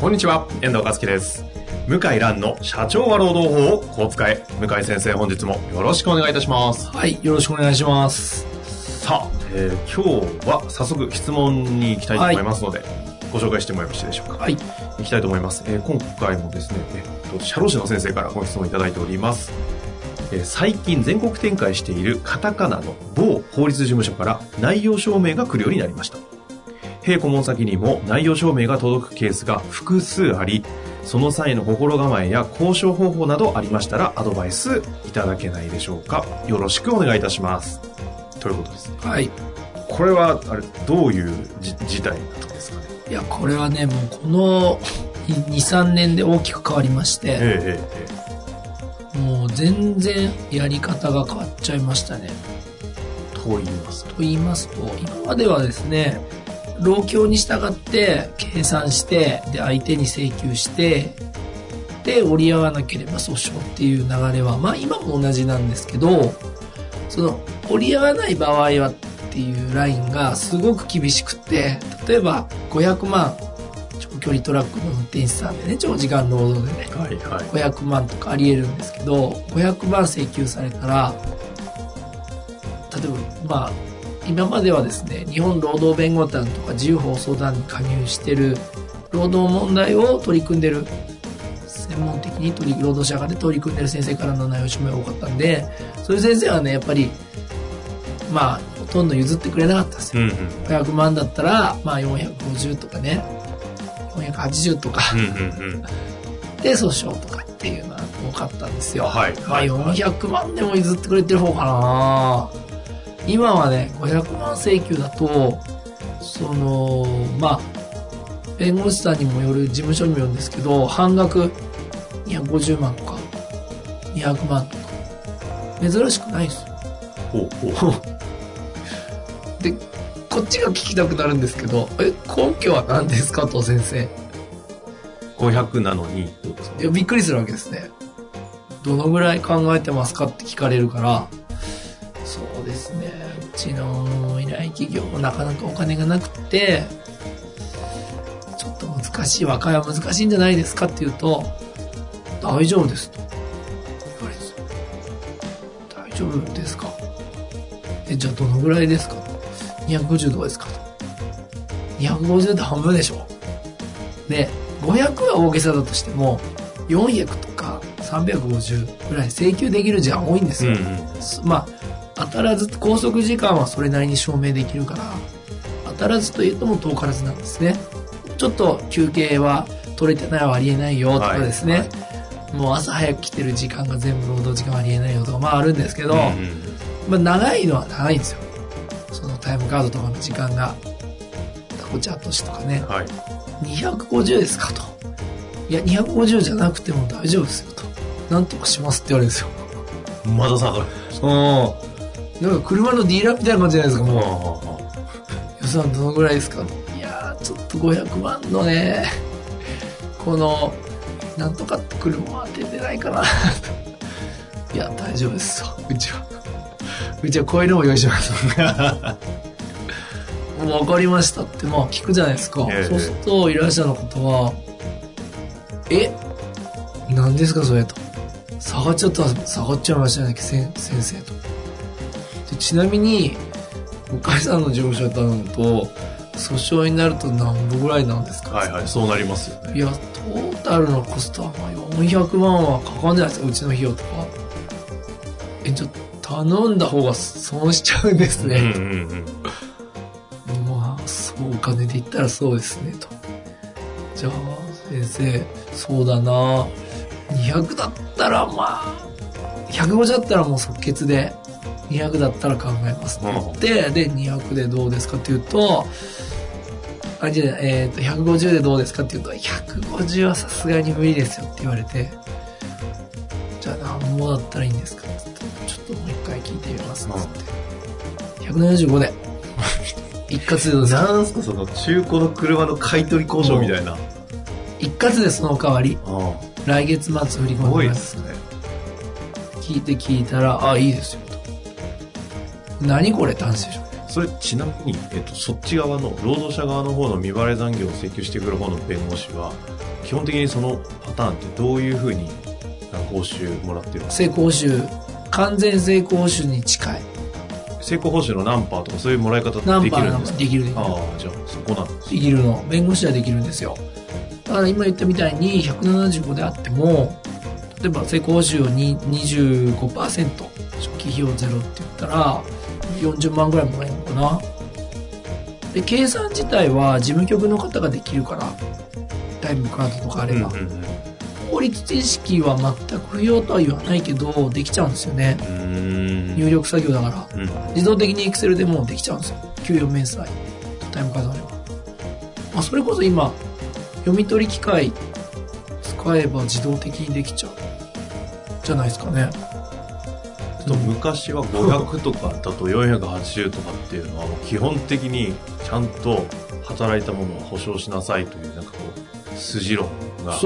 こんにちは、遠藤和樹です。向井蘭の社長は労働法をこう使え。向井先生、本日もよろしくお願いいたします。はい、よろしくお願いします。さあ、えー今日は早速質問に行きたいと思いますので、ご紹介してもよろしいでしょうか？はい。行きたいと思います。えー今回もですね、えっと、社労士の先生からご質問いただいております。えー最近全国展開しているカタカナの某法律事務所から内容証明が来るようになりました。弊顧問先にも内容証明が届くケースが複数あり、その際の心構えや交渉方法などありましたらアドバイスいただけないでしょうか。よろしくお願いいたします。ということです。はい。これは、あれ、どういうじ事態なんですかね？いや、これはね、もうこの2、3年で大きく変わりまして、えええもう全然やり方が変わっちゃいましたね。えと言いますと？と言いますと、今まではですね、老境に従って計算して、で、相手に請求して、で、折り合わなければ訴訟っていう流れは、まあ今も同じなんですけど、その、折り合わない場合はっていうラインがすごく厳しくって、例えば500万、長距離トラックの運転手さんでね、長時間労働でね、はいはい。500万とかあり得るんですけど500万請求されたら例えばまあ今まではですね日本労働弁護団とか自由放送団に加入してる労働問題を取り組んでる専門的に取り労働者側で取り組んでる先生からの内容証明が多かったんでそういう先生はねやっぱりまあほとんど譲ってくれなかったんですようんうん。500万だったらまあ450とかね480とかうんうんうん。で訴訟とかっていうのは多かったんですよ。はいまあはい400万でも譲ってくれてる方かな今はね、500万請求だと、その、まあ、弁護士さんにもよる、事務所にもよるんですけど、半額250万とか、200万とか、珍しくないんですよ。ほうほう。で、こっちが聞きたくなるんですけど、え、根拠は何ですかと先生。500なのに、どうですか？いや、びっくりするわけですね。どのぐらい考えてますかって聞かれるから、なかなかお金がなくって、ちょっと難しい、和解は難しいんじゃないですかって言うと、大丈夫ですと。言われで。大丈夫ですか？え、じゃあどのぐらいですか？と。250どうですかと。250って半分でしょで、500は大げさだとしても、400とか350ぐらい請求できる時間多いんですよ。うんうん。すまあ、当たらず、拘束時間はそれなりに証明できるから、当たらずと言っても遠からずなんですね。ちょっと休憩は取れてないはありえないよとかですね。はいもう朝早く来てる時間が全部労働時間はありえないよとか、まああるんですけど、うんうんまあ長いのは長いんですよ。そのタイムカードとかの時間が。タコチャットしとかね。はい。250ですかと。いや、250じゃなくても大丈夫ですよと。なんとかしますって言われるんですよ。まだ下がる。うん。なんか車のディーラーみたいな感じじゃないですか、もう。も予算どのぐらいですか？と。いやー、ちょっと500万のね、この、なんとか車は出てないかな。いや、大丈夫ですよ。うちは。うちはこういうのも用意します。もう分かりましたって、まあ聞くじゃないですか。ええそうすると、依頼者の方は、え？何ですかそれと。下がっちゃった、下がっちゃいましたね、先先生と。でちなみに、向井さんの事務所頼むと、訴訟になると何歩ぐらいなんですか？はいはい、そうなりますよね。いや、トータルのコストはまあ400万はかかんないですよ、うちの費用とか。え、ちょっと頼んだ方が損しちゃうんですね。うんうんうん。まあ、そう、お金で言ったらそうですね、と。じゃあ、先生、そうだな200だったら、まあ、150だったらもう即決で、200だったら考えますって言って、で、200でどうですかって言うと、あ、じゃあ、えっ、と、150でどうですかって言うと、150はさすがに無理ですよって言われて、じゃあ何ぼだったらいいんですかってちょっともう一回聞いてみますっって。175で。一括でどうですか？なんすかその中古の車の買い取り交渉みたいな。一括でその代わり。来月末振り込んすごでま。いですすね。聞いて聞いたら、あ、いいですよ、と。何これって話でしょ。それちなみに、えっと、そっち側の、労働者側の方の未払い残業を請求してくる方の弁護士は、基本的にそのパターンってどういうふうに報酬もらってるんですか成功報酬、完全成功報酬に近い。成功報酬の何パーとかそういうもらい方できるんですか？できるできるああ、じゃあそこなんですできるの。弁護士はできるんですよ。だから今言ったみたいに175であっても、例えば成功報酬をに25%、初期費用ゼロって言ったら、40万ぐらいもらえるのかな？で、計算自体は事務局の方ができるから、タイムカードとかあれば。うんうんうん法律知識は全く不要とは言わないけど、できちゃうんですよね。入力作業だから。うん自動的に Excel でもうできちゃうんですよ。給与明細とタイムカードあれば。まあ、それこそ今、読み取り機械使えば自動的にできちゃう。じゃないですかね。と昔は500とかだと480とかっていうのは基本的にちゃんと働いたものを保証しなさいというなんかこう筋論が。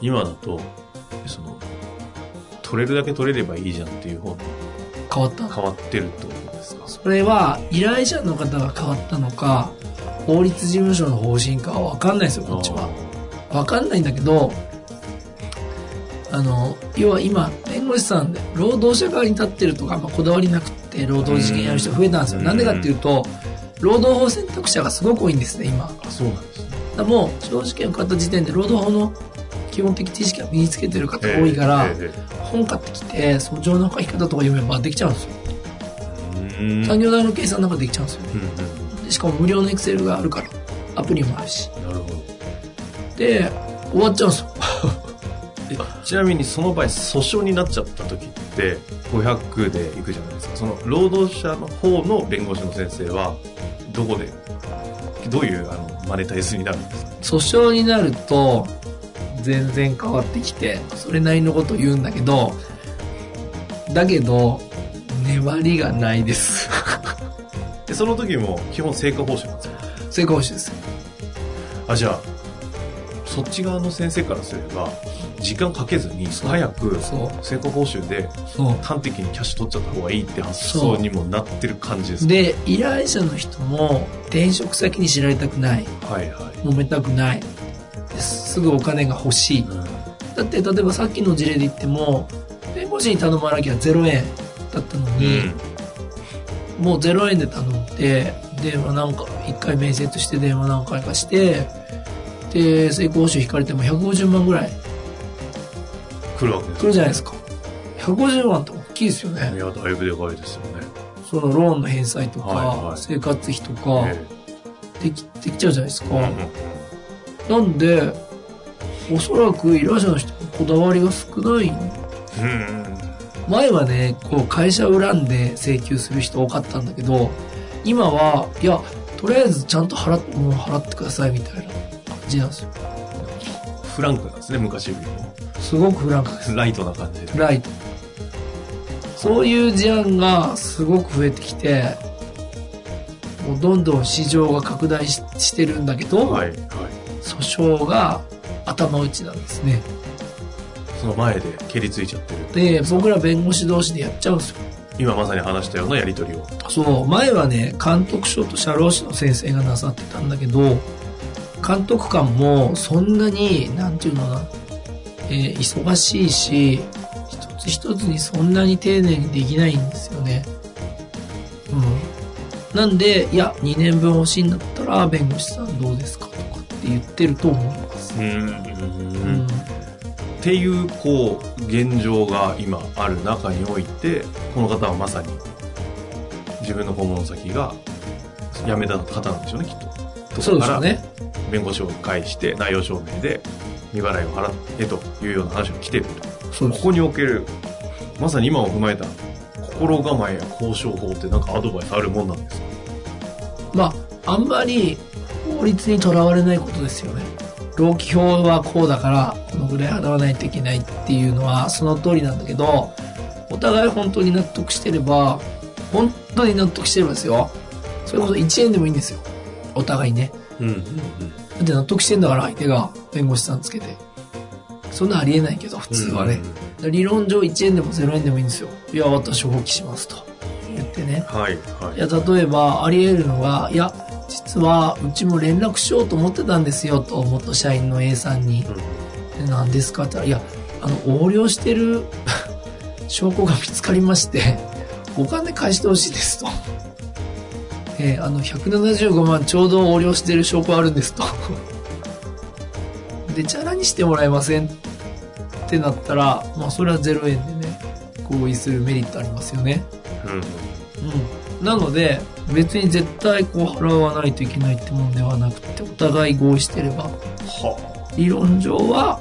今だとその取れるだけ取れればいいじゃんっていう方に変わった？変わってるってことですか？それは依頼者の方が変わったのか、法律事務所の方針かは分かんないですよ、こっちは。わかんないんだけど、あの、要は今、弁護士さんで、労働者側に立ってるとか、まあ、こだわりなくって、労働事件やる人増えたんですよ。うんなんでかっていうと、労働法選択肢がすごく多いんですね、今。そうなんですねらもう、司法試験を買った時点で、労働法の基本的知識が身につけてる方が多いから、えええ本買ってきて、訴状の書き方とか読めばできちゃうんですよ。産業大の計算なんかできちゃうんですよね。うんうんでしかも無料のエクセルがあるから、アプリもあるし。うんなるほどで、終わっちゃうんですよ。えちなみにその場合訴訟になっちゃった時って500でいくじゃないですか。その労働者の方の弁護士の先生はどこでどういうあのマネタイズになるんですか？訴訟になると全然変わってきてそれなりのこと言うんだけどだけど粘りがないです。でその時も基本成果報酬なんですか？成功報酬です。あじゃあそっち側の先生からすれば時間かけずに早く成果報酬でそ端的にキャッシュ取っちゃった方がいいって発想にもなってる感じですで依頼者の人も転職先に知られたくない。はいはい、揉めたくない。ですぐお金が欲しい。うん。だって例えばさっきの事例で言っても弁護士に頼まなきゃ0円だったのに、もう0円で頼んで、電話なんか、一回面接して電話何回かして、で、成功報酬引かれても150万ぐらい来るわけです来るじゃないですか。150万って大きいですよいね。やだいぶでかいですよねそのローンの返済とか、はいはい生活費とか、えでき、できちゃうじゃないですか。えうんうんなんで、おそらく依頼者の人もこだわりが少ない。うん前はね、こう会社を恨んで請求する人多かったんだけど、今は、いや、とりあえずちゃんと払って、もう払ってくださいみたいな感じなんですよ。フランクなんですね昔よりもすごくフランクです。ライトな感じでライト。そういう事案がすごく増えてきて、もうどんどん市場が拡大ししてるんだけど、はいはい訴訟が頭打ちなんですね。その前で蹴りついちゃってるで、僕ら弁護士同士でやっちゃうんですよ。今まさに話したようなやり取りをそう、前はね、監督署と社労士の先生がなさってたんだけど、監督官もそんなに、なんていうのかな、えー忙しいし、一つ一つにそんなに丁寧にできないんですよね。うん。なんで、いや、2年分欲しいんだったら、弁護士さんどうですかとかって言ってると思います。うんうん。っていうこう現状が今ある中においてこの方はまさに自分の訪問先が辞めた方なんでしょうねきっと。そうですよね。弁護士を介して内容証明で未払いを払えというような話が来てると。ここにおけるまさに今を踏まえた心構えや交渉法ってなんかアドバイスあるもんなんですか？まあ、あんまり法法律にとらわれないことですよね。労基法はこうだから、このぐらい払わないといけないっていうのはその通りなんだけど、お互い本当に納得してれば、本当に納得してればですよ。それこそ1円でもいいんですよ。お互いね。うんうんうん。だって納得してんだから相手が弁護士さんつけて。そんなありえないけど、普通はね。理論上1円でも0円でもいいんですよ。いや、私放棄しますと。言ってね。はい、はいい。や、例えば、あり得るのが、いや、実は、うちも連絡しようと思ってたんですよ、と、元社員の A さんに。うんで何ですかって言ったら、いや、あの、横領してる証拠が見つかりまして、お金返してほしいですと。えーあの、175万ちょうど横領してる証拠あるんですと。で、チャラにしてもらえませんってなったら、まあ、それは0円でね、合意するメリットありますよね。うんうんうん。なので、別に絶対こう払わないといけないってもんではなくて、お互い合意してれば、は理論上は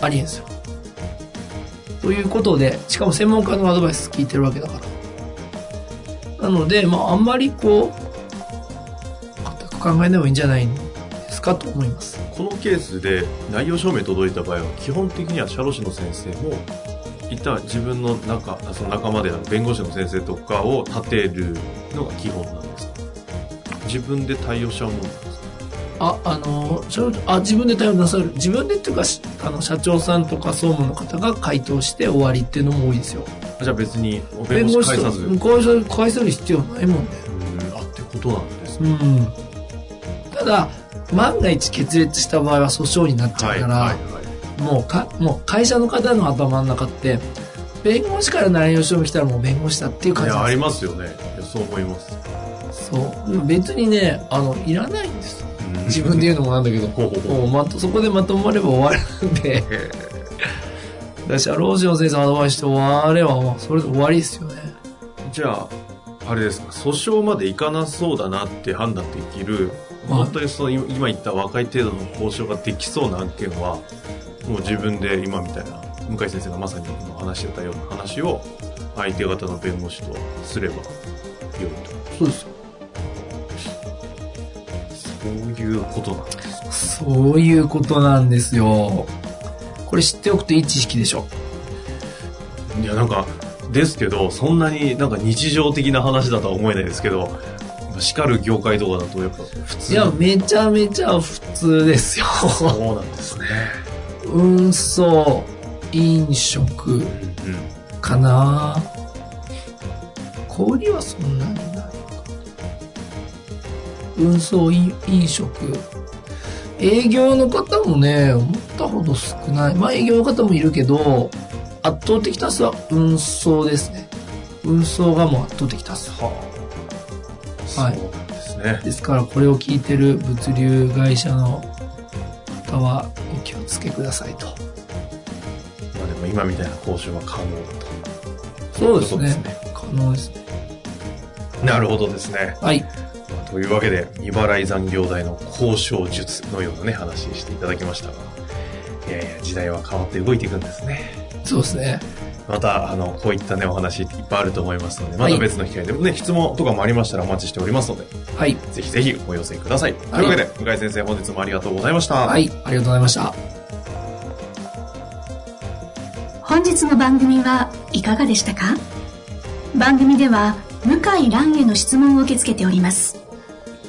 ありえんですよ。ということで、しかも専門家のアドバイス聞いてるわけだから。なので、まあ、あんまりこう、全く考えない方がいいんじゃないですかと思います。あこのケースで内容証明届いた場合は基本的には社労士の先生も一旦自分の中その仲間である弁護士の先生とかを立てるのが基本なんですか？自分で対応しちゃうもんですか？あ、あの、あ、自分で対応なさる。自分でっていうか、しあの、社長さんとか総務の方が回答して終わりっていうのも多いですよ。じゃあ別に弁護士介さずうん返せる必要ないもんね。あってことなんですね。うん。ただ、万が一決裂した場合は訴訟になっちゃうから、はいはいはい。もうか、もう会社の方の頭の中って、弁護士から内容証明来たらもう弁護士だっていう感じいやありますよね。そう思います。すそう。別にね、あの、いらないんです。うん。自分で言うのもなんだけど、ほうほうほう。そこでまとまれば終わるんで、へだ社労士の先生アドバイスして終わればそれで終わりですよね。えじゃああれですか訴訟までいかなそうだなって判断できるはい本当にその今今言った若い程度の交渉ができそうな案件はもう自分で今みたいな向井先生がまさに今話してたような話を相手方の弁護士とすればよいとそうですよ。そういうことなんですそういうことなんですよ。これ知っておくといい知識でしょ。いやなんかですけどそんなになんか日常的な話だとは思えないですけど叱る業界とかだとやっぱ普通いや、めちゃめちゃ普通ですよ。そうなんですね運送、飲食うんうんかな小売りはそんなにないか。運送、飲飲食。営業の方もね、思ったほど少ない。まあ営業の方もいるけど、圧倒的多数は運送ですね。運送がもう圧倒的多数。はいそうなんですね。ですからこれを聞いてる物流会社の方はお気をつけくださいと。まあでも今みたいな交渉は可能だそうですねそうですね。可能ですね。と。なるほどですね。はい。というわけで、未払い残業代の交渉術のようなね、話していただきましたが、いやいや、時代は変わって動いていくんですね。そうですね。また、あの、こういったね、お話いっぱいあると思いますので、まはいた別の機会でもね、質問とかもありましたらお待ちしておりますので、はい。ぜひぜひお寄せください。というわけで、向井先生本日もありがとうございました。はい。ありがとうございました。本日の番組はいかがでしたか？番組では向井蘭への質問を受け付けております